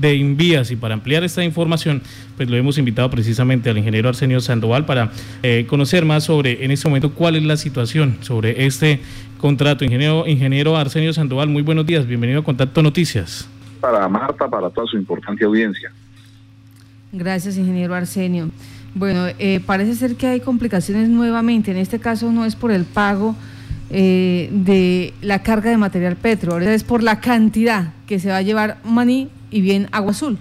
de Invías. Y para ampliar esta información, pues lo hemos invitado precisamente al ingeniero Arsenio Sandoval para eh, conocer más sobre en este momento cuál es la situación sobre este contrato. Ingeniero, ingeniero Arsenio Sandoval, muy buenos días, bienvenido a Contacto Noticias. Para Marta, para toda su importante audiencia. Gracias, ingeniero Arsenio. Bueno, eh, parece ser que hay complicaciones nuevamente. En este caso no es por el pago eh, de la carga de material petro, es por la cantidad que se va a llevar Maní y bien Agua Azul.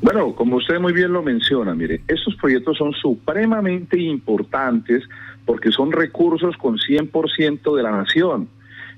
Bueno, como usted muy bien lo menciona, mire, estos proyectos son supremamente importantes porque son recursos con 100% de la nación.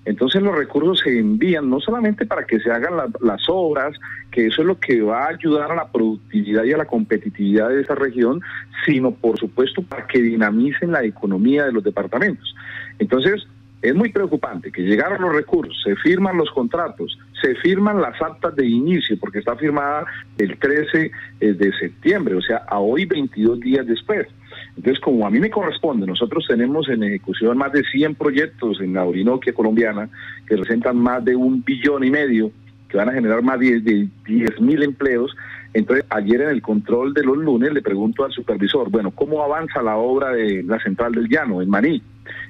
Entonces los recursos se envían no solamente para que se hagan las obras, que eso es lo que va a ayudar a la productividad y a la competitividad de esa región, sino por supuesto para que dinamicen la economía de los departamentos. Entonces, es muy preocupante que llegaron los recursos, se firman los contratos, se firman las actas de inicio, porque está firmada el 13 eh, de septiembre, o sea, a hoy 22 días después. Entonces, como a mí me corresponde, nosotros tenemos en ejecución más de 100 proyectos en la Orinoquia colombiana que representan más de un billón y medio, que van a generar más de 10 mil empleos. Entonces, ayer en el control de los lunes le pregunto al supervisor, bueno, ¿cómo avanza la obra de la Central del Llano en Maní?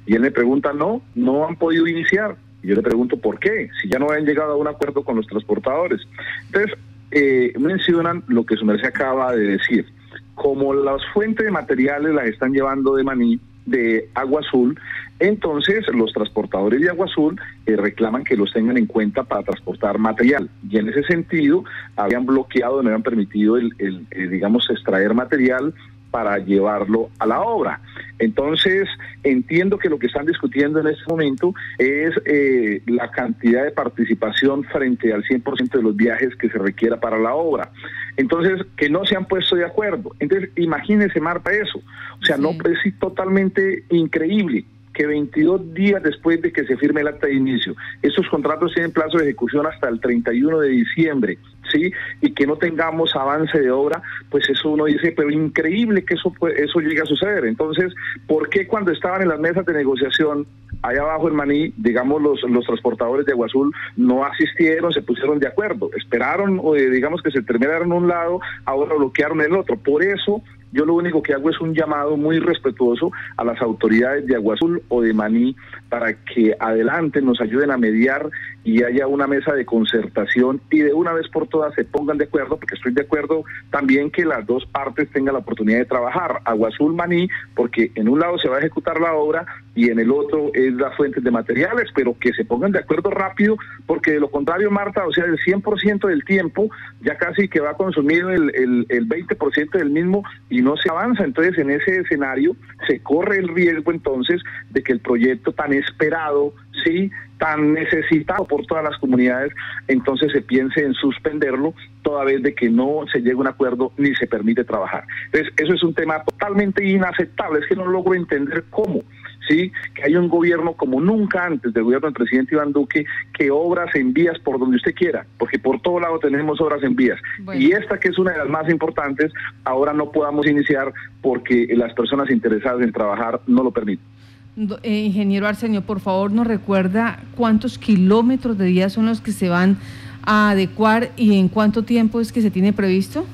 Y él me pregunta, no, no han podido iniciar. Y yo le pregunto, ¿por qué? Si ya no han llegado a un acuerdo con los transportadores. Entonces, eh, mencionan lo que su merced acaba de decir. Como las fuentes de materiales las están llevando de maní, de agua azul, entonces los transportadores de agua azul eh, reclaman que los tengan en cuenta para transportar material. Y en ese sentido, habían bloqueado, no habían permitido el, el eh, digamos, extraer material para llevarlo a la obra. Entonces, entiendo que lo que están discutiendo en este momento es eh, la cantidad de participación frente al 100% de los viajes que se requiera para la obra. Entonces, que no se han puesto de acuerdo. Entonces, imagínese, Marta, eso. O sea, no es totalmente increíble que 22 días después de que se firme el acta de inicio, estos contratos tienen plazo de ejecución hasta el 31 de diciembre, ¿sí? Y que no tengamos avance de obra, pues eso uno dice, pero increíble que eso, eso llegue a suceder. Entonces, ¿por qué cuando estaban en las mesas de negociación allá abajo en Maní, digamos, los, los transportadores de Agua Azul no asistieron, se pusieron de acuerdo, esperaron, eh, digamos, que se terminaron un lado, ahora bloquearon el otro. Por eso yo lo único que hago es un llamado muy respetuoso a las autoridades de Agua Azul o de Maní para que adelante nos ayuden a mediar y haya una mesa de concertación y de una vez por todas se pongan de acuerdo, porque estoy de acuerdo también que las dos partes tengan la oportunidad de trabajar. Agua Maní, porque en un lado se va a ejecutar la obra y en el otro es las fuentes de materiales, pero que se pongan de acuerdo rápido, porque de lo contrario, Marta, o sea, el 100% del tiempo ya casi que va a consumir el, el, el 20% del mismo y no se avanza. Entonces, en ese escenario se corre el riesgo entonces de que el proyecto tan esperado, sí, tan necesitado por todas las comunidades, entonces se piense en suspenderlo toda vez de que no se llegue a un acuerdo ni se permite trabajar. Entonces, eso es un tema totalmente inaceptable, es que no logro entender cómo. ¿sí? que hay un gobierno como nunca antes del gobierno del presidente Iván Duque, que obras en vías por donde usted quiera, porque por todo lado tenemos obras en vías. Y esta que es una de las más importantes, ahora no podamos iniciar porque las personas interesadas en trabajar no lo permiten. Eh, ingeniero Arsenio, por favor, nos recuerda cuántos kilómetros de vías son los que se van a adecuar y en cuánto tiempo es que se tiene previsto.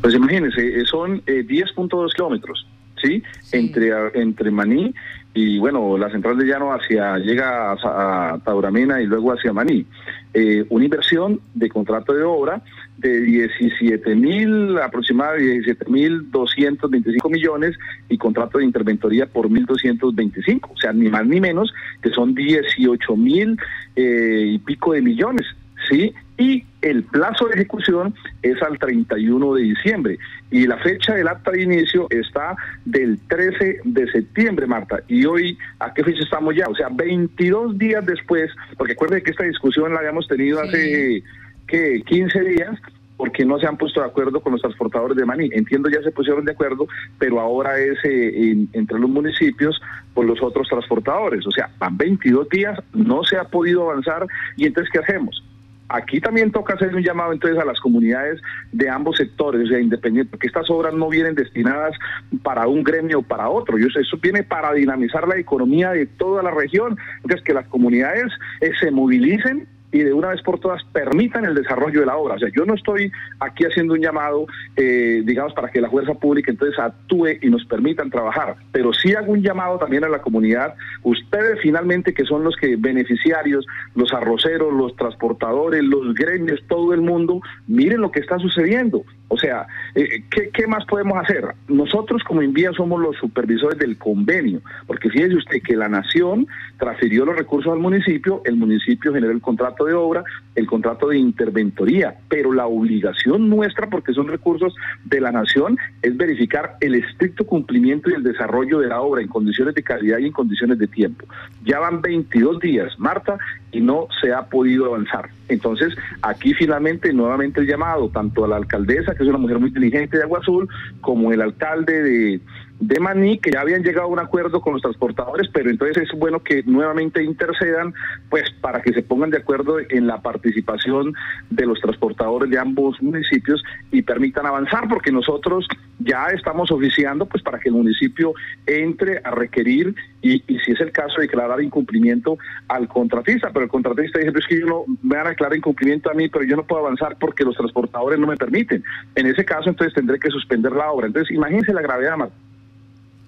Pues imagínense, eh, son 10.2 eh, kilómetros. ¿Sí? Entre, entre Maní y bueno, la central de llano hacia, llega a, Tauramena y luego hacia Maní. Eh, una inversión de contrato de obra de 17 mil, aproximadamente 17 mil 225 millones y contrato de interventoría por 1.225, o sea, ni más ni menos, que son 18 mil eh, y pico de millones. ¿Sí? Y el plazo de ejecución es al 31 de diciembre. Y la fecha del acta de inicio está del 13 de septiembre, Marta. Y hoy, ¿a qué fecha estamos ya? O sea, 22 días después, porque acuérdense que esta discusión la habíamos tenido hace, ¿qué? 15 días porque no se han puesto de acuerdo con los transportadores de maní. Entiendo ya se pusieron de acuerdo, pero ahora es eh, entre los municipios por los otros transportadores. O sea, van 22 días, no se ha podido avanzar y entonces ¿qué hacemos? Aquí también toca hacer un llamado entonces a las comunidades de ambos sectores, o sea, independiente, porque estas obras no vienen destinadas para un gremio o para otro, eso viene para dinamizar la economía de toda la región, entonces que las comunidades eh, se movilicen y de una vez por todas permitan el desarrollo de la obra. O sea, yo no estoy aquí haciendo un llamado, eh, digamos, para que la fuerza pública entonces actúe y nos permitan trabajar, pero sí hago un llamado también a la comunidad, ustedes finalmente que son los que beneficiarios, los arroceros, los transportadores, los gremios, todo el mundo, miren lo que está sucediendo. O sea, eh, ¿qué, ¿qué, más podemos hacer? Nosotros como Envía somos los supervisores del convenio, porque fíjese usted que la nación transfirió los recursos al municipio, el municipio generó el contrato de obra, el contrato de interventoría, pero la obligación nuestra, porque son recursos de la nación, es verificar el estricto cumplimiento y el desarrollo de la obra en condiciones de calidad y en condiciones de tiempo. Ya van 22 días, Marta, y no se ha podido avanzar. Entonces, aquí finalmente nuevamente el llamado tanto a la alcaldesa, que es una mujer muy inteligente de Agua Azul, como el alcalde de, Maní, que ya habían llegado a un acuerdo con los transportadores, pero entonces es bueno que nuevamente intercedan, pues para que se pongan de acuerdo en la participación de los transportadores de ambos municipios y permitan avanzar, porque nosotros ya estamos oficiando, pues para que el municipio entre a requerir y, y si es el caso, declarar incumplimiento al contratista, pero el contratista dice, es que yo no me van a declarar incumplimiento a mí, pero yo no puedo avanzar porque los transportadores no me permiten. En ese caso, entonces tendré que suspender la obra. Entonces, imagínense la gravedad.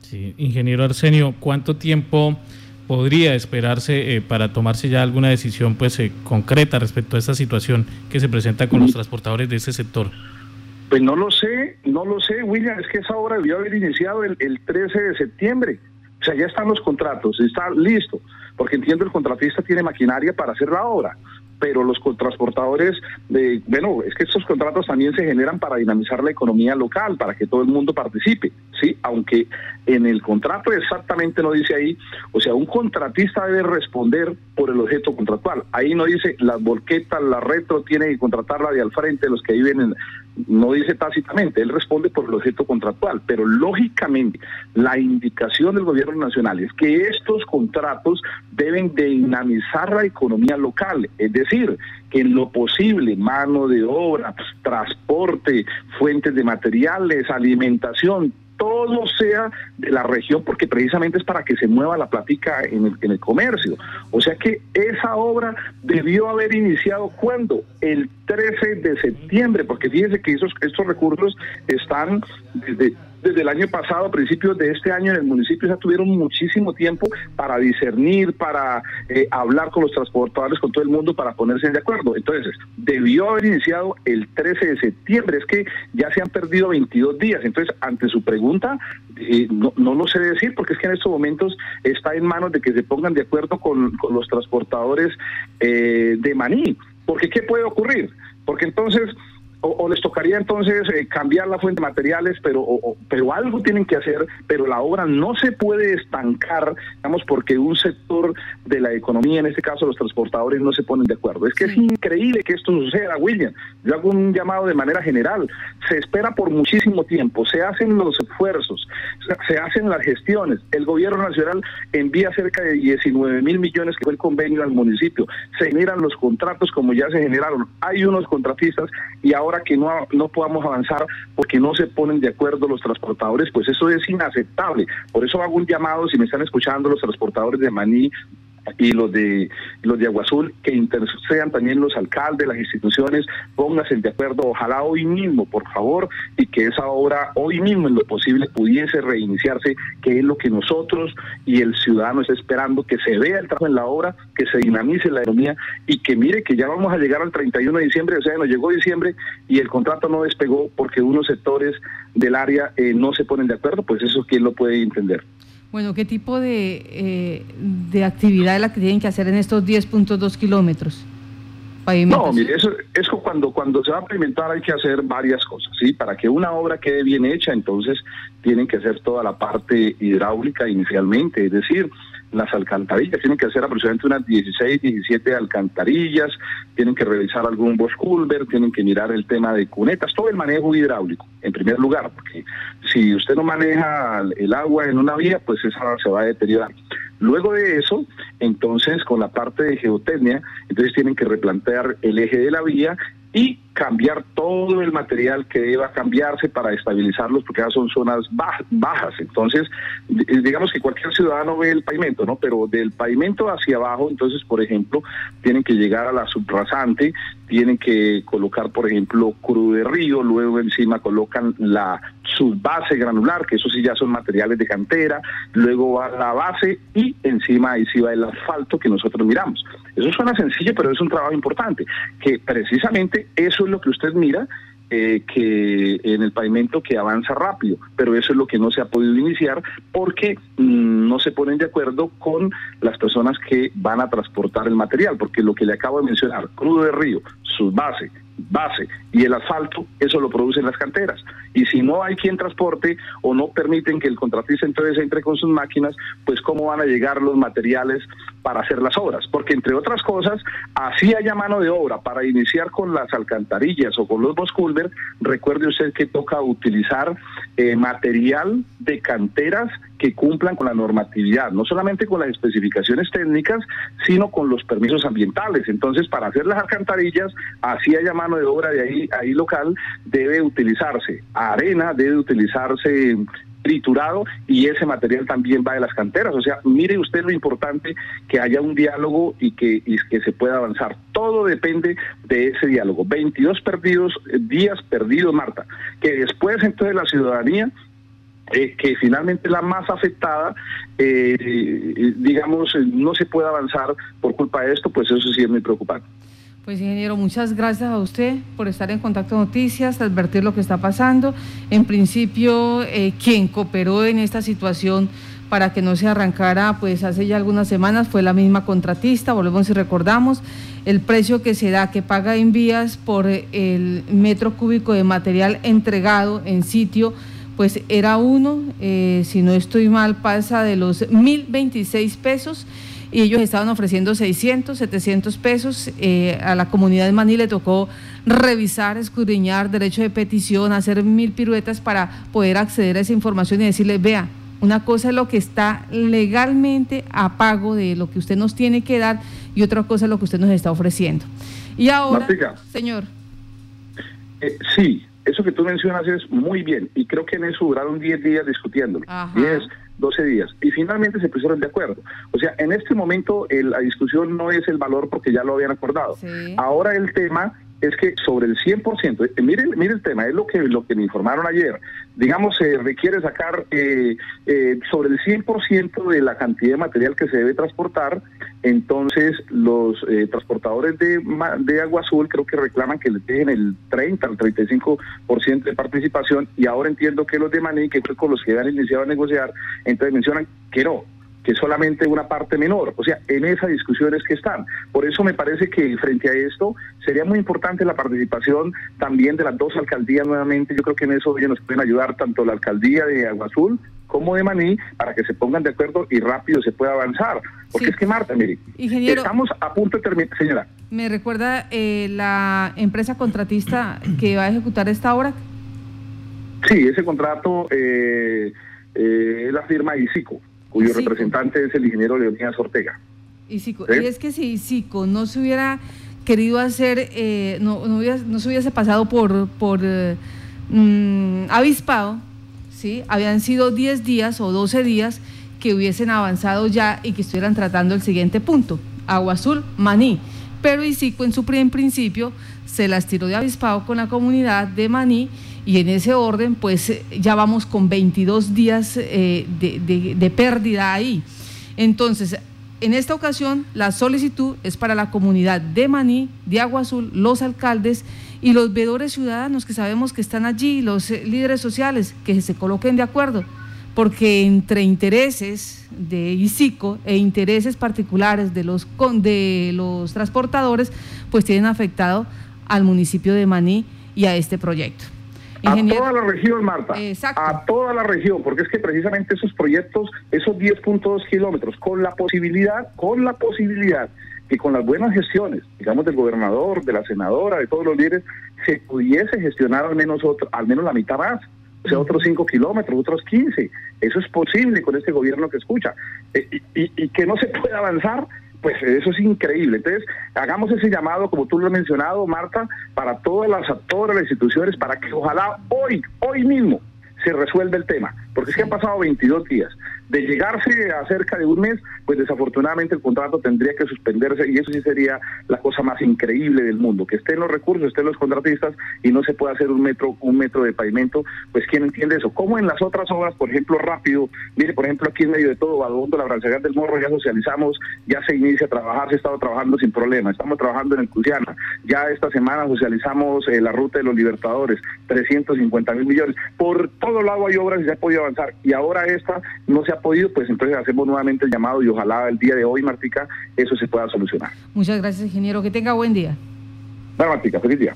Sí, ingeniero Arsenio, ¿cuánto tiempo podría esperarse eh, para tomarse ya alguna decisión pues eh, concreta respecto a esta situación que se presenta con los transportadores de ese sector? Pues no lo sé, no lo sé, William, es que esa obra debió haber iniciado el, el 13 de septiembre. O sea, ya están los contratos, está listo, porque entiendo el contratista tiene maquinaria para hacer la obra pero los transportadores, de, bueno, es que estos contratos también se generan para dinamizar la economía local, para que todo el mundo participe, ¿sí? Aunque en el contrato exactamente no dice ahí, o sea, un contratista debe responder por el objeto contractual. Ahí no dice las volquetas, la retro tiene que contratarla de al frente, los que viven en, no dice tácitamente, él responde por el objeto contractual, pero lógicamente la indicación del gobierno nacional es que estos contratos deben dinamizar la economía local, es decir, que en lo posible mano de obra, transporte, fuentes de materiales, alimentación, todo sea de la región, porque precisamente es para que se mueva la plática en el, en el comercio. O sea que esa obra debió haber iniciado cuando? El 13 de septiembre, porque fíjense que esos, estos recursos están desde desde el año pasado, a principios de este año, en el municipio ya tuvieron muchísimo tiempo para discernir, para eh, hablar con los transportadores, con todo el mundo, para ponerse de acuerdo. Entonces, debió haber iniciado el 13 de septiembre. Es que ya se han perdido 22 días. Entonces, ante su pregunta, eh, no, no, lo sé decir, porque es que en estos momentos está en manos de que se pongan de acuerdo con, con los transportadores eh, de Maní. Porque, ¿qué puede ocurrir? Porque entonces o, o, les tocaría entonces eh, cambiar la fuente de materiales, pero, o, pero algo tienen que hacer, pero la obra no se puede estancar, digamos, porque un sector de la economía, en este caso los transportadores, no se ponen de acuerdo. Es que es increíble que esto suceda, William. Yo hago un llamado de manera general. Se espera por muchísimo tiempo, se hacen los esfuerzos, se hacen las gestiones. El gobierno nacional envía cerca de 19 mil millones, que fue el convenio al municipio. Se generan los contratos como ya se generaron. Hay unos contratistas y ahora ahora que no, no podamos avanzar porque no se ponen de acuerdo los transportadores, pues eso es inaceptable. Por eso hago un llamado, si me están escuchando los transportadores de Maní, y los de los de Agua Azul que intercedan también los alcaldes, las instituciones, pónganse de acuerdo, ojalá hoy mismo, por favor, y que esa obra hoy mismo en lo posible pudiese reiniciarse, que es lo que nosotros y el ciudadano está esperando, que se vea el trabajo en la obra, que se dinamice la economía y que mire que ya vamos a llegar al 31 de diciembre, o sea, nos llegó diciembre y el contrato no despegó porque unos sectores del área eh, no se ponen de acuerdo, pues eso quién lo puede entender. Bueno, ¿qué tipo de, eh, de actividad es la que tienen que hacer en estos 10.2 kilómetros? No, mire, eso, eso cuando, cuando se va a implementar hay que hacer varias cosas, ¿sí? Para que una obra quede bien hecha, entonces tienen que hacer toda la parte hidráulica inicialmente, es decir, las alcantarillas, tienen que hacer aproximadamente unas 16, 17 alcantarillas, tienen que revisar algún bosch culvert, tienen que mirar el tema de cunetas, todo el manejo hidráulico, en primer lugar, porque si usted no maneja el agua en una vía, pues esa se va a deteriorar. Luego de eso, entonces con la parte de geotecnia, entonces tienen que replantear el eje de la vía y cambiar todo el material que deba cambiarse para estabilizarlos, porque ya son zonas bajas. Entonces, digamos que cualquier ciudadano ve el pavimento, ¿no? Pero del pavimento hacia abajo, entonces, por ejemplo, tienen que llegar a la subrasante, tienen que colocar, por ejemplo, crudo de río, luego encima colocan la subbase granular, que eso sí ya son materiales de cantera, luego va la base y encima ahí sí va el asfalto que nosotros miramos. Eso suena sencillo, pero es un trabajo importante, que precisamente eso es lo que usted mira eh, que en el pavimento que avanza rápido, pero eso es lo que no se ha podido iniciar porque mm, no se ponen de acuerdo con las personas que van a transportar el material, porque lo que le acabo de mencionar, crudo de río, su base, base y el asfalto, eso lo producen las canteras. Y si no hay quien transporte o no permiten que el contratista entonces entre con sus máquinas, pues cómo van a llegar los materiales para hacer las obras. Porque entre otras cosas, así haya mano de obra para iniciar con las alcantarillas o con los bosculver, recuerde usted que toca utilizar eh, material de canteras que cumplan con la normatividad, no solamente con las especificaciones técnicas, sino con los permisos ambientales. Entonces, para hacer las alcantarillas, así haya mano de obra de ahí, ahí local, debe utilizarse arena, debe utilizarse triturado y ese material también va de las canteras. O sea, mire usted lo importante que haya un diálogo y que, que se pueda avanzar. Todo depende de ese diálogo. 22 perdidos, eh, días perdidos, Marta, que después entonces la ciudadanía que finalmente la más afectada, eh, digamos, no se puede avanzar por culpa de esto, pues eso sí es muy preocupante. Pues ingeniero, muchas gracias a usted por estar en Contacto Noticias, advertir lo que está pasando. En principio, eh, quien cooperó en esta situación para que no se arrancara, pues hace ya algunas semanas fue la misma contratista, volvemos y recordamos, el precio que se da, que paga en vías por el metro cúbico de material entregado en sitio, pues era uno, eh, si no estoy mal, pasa de los 1.026 pesos y ellos estaban ofreciendo 600, 700 pesos. Eh, a la comunidad de Maní le tocó revisar, escudriñar, derecho de petición, hacer mil piruetas para poder acceder a esa información y decirle, vea, una cosa es lo que está legalmente a pago de lo que usted nos tiene que dar y otra cosa es lo que usted nos está ofreciendo. Y ahora, señor. Eh, sí, eso que tú mencionas es muy bien y creo que en eso duraron 10 días discutiéndolo. 10, 12 días. Y finalmente se pusieron de acuerdo. O sea, en este momento la discusión no es el valor porque ya lo habían acordado. Ahora el tema es que sobre el 100%, eh, mire, mire el tema, es lo que, lo que me informaron ayer, digamos, se requiere sacar eh, eh, sobre el 100% de la cantidad de material que se debe transportar, entonces los transportadores de, de agua azul creo que reclaman que le dejen el 30 al 35% de participación. Y ahora entiendo que los de Maní, que fue con los que han iniciado a negociar, entonces mencionan que no, que solamente una parte menor. O sea, en esa discusión es que están. Por eso me parece que frente a esto sería muy importante la participación también de las dos alcaldías nuevamente. Yo creo que en eso ellos nos pueden ayudar tanto la alcaldía de Agua Azul como de Maní para que se pongan de acuerdo y rápido se pueda avanzar. Porque es que Marta, mire, estamos a punto de terminar, señora. ¿Me recuerda eh, la empresa contratista que va a ejecutar esta obra? Sí, ese contrato eh, eh, es la firma ICICO cuyo representante es el ingeniero Leonidas Ortega. Y, es que si Sico no se hubiera querido hacer, eh, no, no, se hubiese pasado por, por eh, mm, avispado, ¿sí? habían sido 10 días o 12 días que hubiesen avanzado ya y que estuvieran tratando el siguiente punto, Agua Azul, Maní. Pero Isico en su primer principio se las tiró de avispado con la comunidad de Maní y en ese orden, pues eh, ya vamos con 22 días eh, de, pérdida ahí. Entonces, en esta ocasión, la solicitud es para la comunidad de Maní, de Agua Azul, los alcaldes y los veedores ciudadanos que sabemos que están allí, los eh, líderes sociales, que se coloquen de acuerdo, porque entre intereses de ICICO e intereses particulares de los, de los transportadores, pues tienen afectado al municipio de Maní y a este proyecto. A toda la región, Marta. A toda la región, porque es que precisamente esos proyectos, esos 10.2 kilómetros, con la posibilidad, con la posibilidad que con las buenas gestiones, digamos, del gobernador, de la senadora, de todos los líderes, se pudiese gestionar al menos otro, al menos la mitad más. O sea, otros 5 kilómetros, otros 15. Eso es posible con este gobierno que escucha. Eh, y, y que no se puede avanzar pues eso es increíble. Entonces, hagamos ese llamado, como tú lo has mencionado, Marta, para todas las, todas las instituciones, para que ojalá hoy, hoy mismo, se resuelva el tema, porque es que han pasado 22 días de llegarse a cerca de un mes, pues desafortunadamente el contrato tendría que suspenderse y eso sí sería la cosa más increíble del mundo, que estén los recursos, estén los contratistas y no se pueda hacer un metro un metro de pavimento, pues quién entiende eso. Como en las otras obras, por ejemplo, rápido, mire, por ejemplo, aquí en medio de todo, Badondo, la Brancería del Morro, ya socializamos, ya se inicia a trabajar, se ha estado trabajando sin problema, estamos trabajando en el Cruciana, ya esta semana socializamos eh, la ruta de los Libertadores, 350 mil millones, por todo lado hay obras y se ha podido avanzar, y ahora esta no se ha podido, pues entonces hacemos nuevamente el llamado y ojalá el día de hoy, Martica, eso se pueda solucionar. Muchas gracias, ingeniero. Que tenga buen día. Bueno, Martica, feliz día.